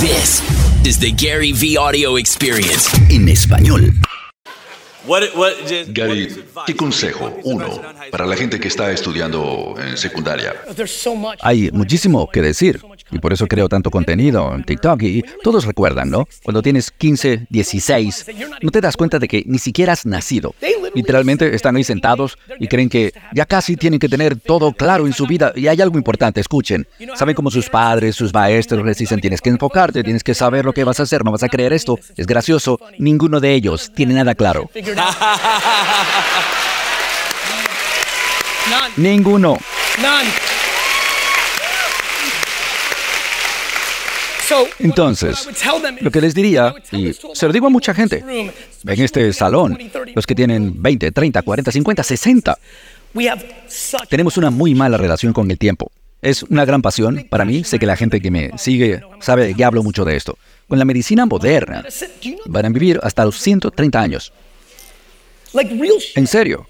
This is the Gary V Audio Experience. En español. Gary, ¿qué consejo, uno, para la gente que está estudiando en secundaria? Hay muchísimo que decir y por eso creo tanto contenido en TikTok y todos recuerdan, ¿no? Cuando tienes 15, 16, no te das cuenta de que ni siquiera has nacido. Literalmente están ahí sentados y creen que ya casi tienen que tener todo claro en su vida y hay algo importante, escuchen. Saben cómo sus padres, sus maestros les dicen tienes que enfocarte, tienes que saber lo que vas a hacer, no vas a creer esto. Es gracioso, ninguno de ellos tiene nada claro. Ninguno. Entonces, lo que les diría, y se lo digo a mucha gente, en este salón, los que tienen 20, 30, 40, 50, 60, tenemos una muy mala relación con el tiempo. Es una gran pasión para mí, sé que la gente que me sigue sabe que hablo mucho de esto. Con la medicina moderna, van a vivir hasta los 130 años. En serio.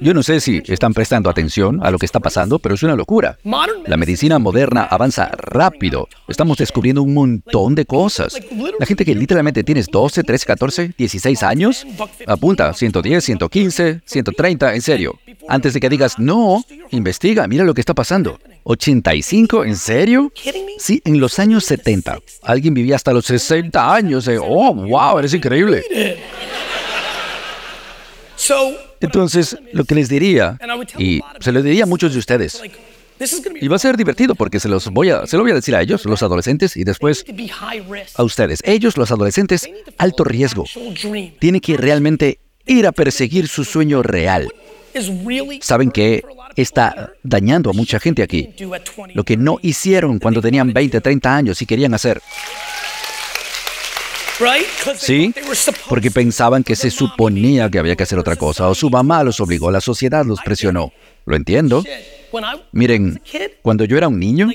Yo no sé si están prestando atención a lo que está pasando, pero es una locura. La medicina moderna avanza rápido. Estamos descubriendo un montón de cosas. La gente que literalmente tienes 12, 13, 14, 16 años, apunta 110, 115, 130, en serio. Antes de que digas, no, investiga, mira lo que está pasando. ¿85? ¿En serio? Sí, en los años 70. Alguien vivía hasta los 60 años. Eh. Oh, wow, eres increíble. Entonces, lo que les diría, y se lo diría a muchos de ustedes, y va a ser divertido porque se los voy a, se lo voy a decir a ellos, los adolescentes, y después a ustedes. Ellos, los adolescentes, alto riesgo. Tienen que realmente ir a perseguir su sueño real. Saben que está dañando a mucha gente aquí. Lo que no hicieron cuando tenían 20, 30 años y querían hacer. Sí, porque pensaban que se suponía que había que hacer otra cosa, o su mamá los obligó, la sociedad los presionó. Lo entiendo. Miren, cuando yo era un niño,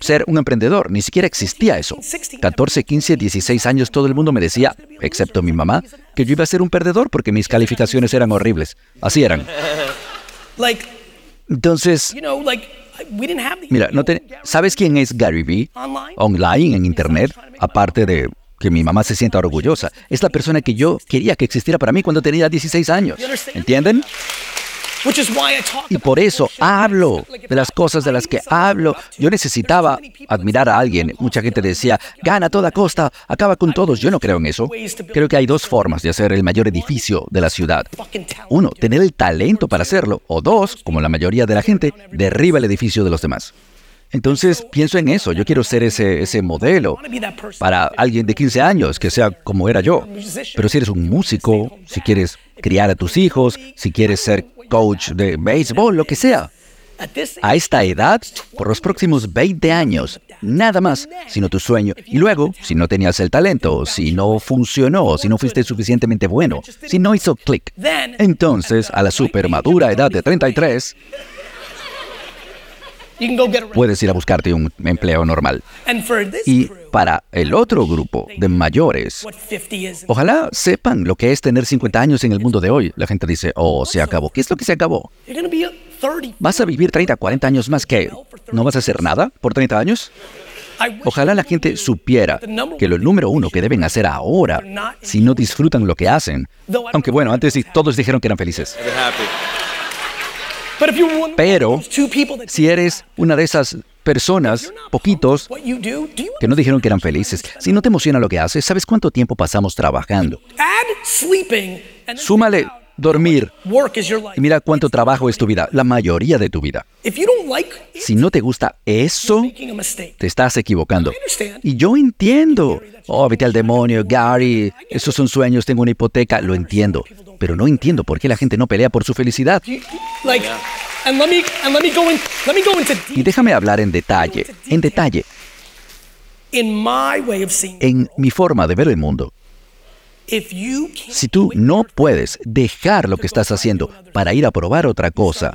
ser un emprendedor, ni siquiera existía eso. 14, 15, 16 años todo el mundo me decía, excepto mi mamá, que yo iba a ser un perdedor porque mis calificaciones eran horribles. Así eran. Entonces, Mira, no ¿sabes quién es Gary Vee? Online, en Internet, aparte de que mi mamá se sienta orgullosa. Es la persona que yo quería que existiera para mí cuando tenía 16 años. ¿Entienden? Y por eso hablo de las cosas de las que hablo. Yo necesitaba admirar a alguien. Mucha gente decía, gana a toda costa, acaba con todos. Yo no creo en eso. Creo que hay dos formas de hacer el mayor edificio de la ciudad. Uno, tener el talento para hacerlo. O dos, como la mayoría de la gente, derriba el edificio de los demás. Entonces pienso en eso, yo quiero ser ese, ese modelo para alguien de 15 años, que sea como era yo. Pero si eres un músico, si quieres criar a tus hijos, si quieres ser coach de béisbol, lo que sea. A esta edad, por los próximos 20 años, nada más, sino tu sueño. Y luego, si no tenías el talento, si no funcionó, si no fuiste suficientemente bueno, si no hizo clic, entonces a la super madura edad de 33, puedes ir a buscarte un empleo normal. Y para el otro grupo de mayores, ojalá sepan lo que es tener 50 años en el mundo de hoy. La gente dice, oh, se acabó. ¿Qué es lo que se acabó? ¿Vas a vivir 30, 40 años más que no vas a hacer nada por 30 años? Ojalá la gente supiera que lo número uno que deben hacer ahora, si no disfrutan lo que hacen, aunque bueno, antes todos dijeron que eran felices. Pero si eres una de esas personas, poquitos, que no dijeron que eran felices, si no te emociona lo que haces, ¿sabes cuánto tiempo pasamos trabajando? Súmale dormir. Y mira cuánto trabajo es tu vida, la mayoría de tu vida. Si no te gusta eso, te estás equivocando. Y yo entiendo. Oh, vete al demonio, Gary. Esos son sueños, tengo una hipoteca. Lo entiendo. Pero no entiendo por qué la gente no pelea por su felicidad. Y déjame hablar en detalle, en detalle. En mi forma de ver el mundo. Si tú no puedes dejar lo que estás haciendo para ir a probar otra cosa,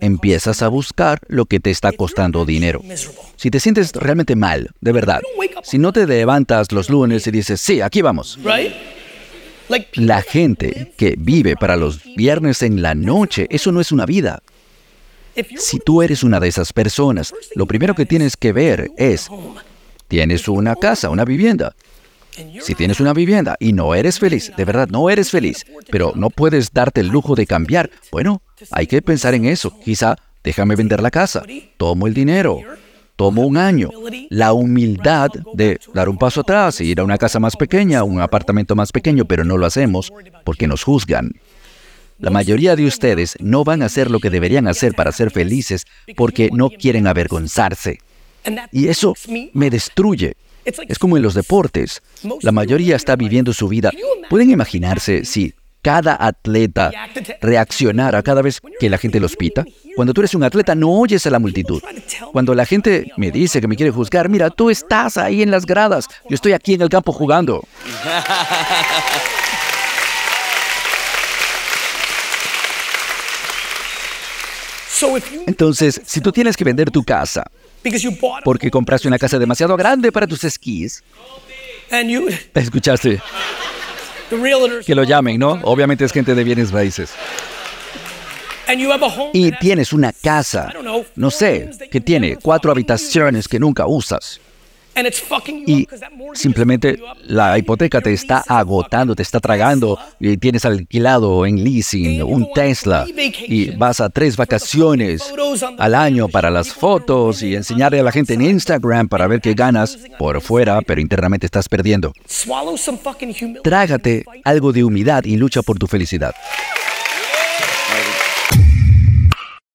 empiezas a buscar lo que te está costando dinero. Si te sientes realmente mal, de verdad, si no te levantas los lunes y dices, sí, aquí vamos. La gente que vive para los viernes en la noche, eso no es una vida. Si tú eres una de esas personas, lo primero que tienes que ver es tienes una casa, una vivienda. Si tienes una vivienda y no eres feliz, de verdad no eres feliz, pero no puedes darte el lujo de cambiar, bueno, hay que pensar en eso. Quizá déjame vender la casa, tomo el dinero, tomo un año. La humildad de dar un paso atrás, ir a una casa más pequeña, un apartamento más pequeño, pero no lo hacemos porque nos juzgan. La mayoría de ustedes no van a hacer lo que deberían hacer para ser felices porque no quieren avergonzarse. Y eso me destruye. Es como en los deportes. La mayoría está viviendo su vida. ¿Pueden imaginarse si cada atleta reaccionara cada vez que la gente los pita? Cuando tú eres un atleta no oyes a la multitud. Cuando la gente me dice que me quiere juzgar, mira, tú estás ahí en las gradas, yo estoy aquí en el campo jugando. Entonces, si tú tienes que vender tu casa porque compraste una casa demasiado grande para tus esquís, escuchaste que lo llamen, ¿no? Obviamente es gente de bienes raíces. Y tienes una casa, no sé, que tiene cuatro habitaciones que nunca usas. Y simplemente la hipoteca te está agotando, te está tragando. Y tienes alquilado en leasing un Tesla. y vas a tres vacaciones al año para las fotos y enseñarle a la gente en Instagram para ver qué ganas por fuera, pero internamente estás perdiendo. Trágate algo de humildad y lucha por tu felicidad.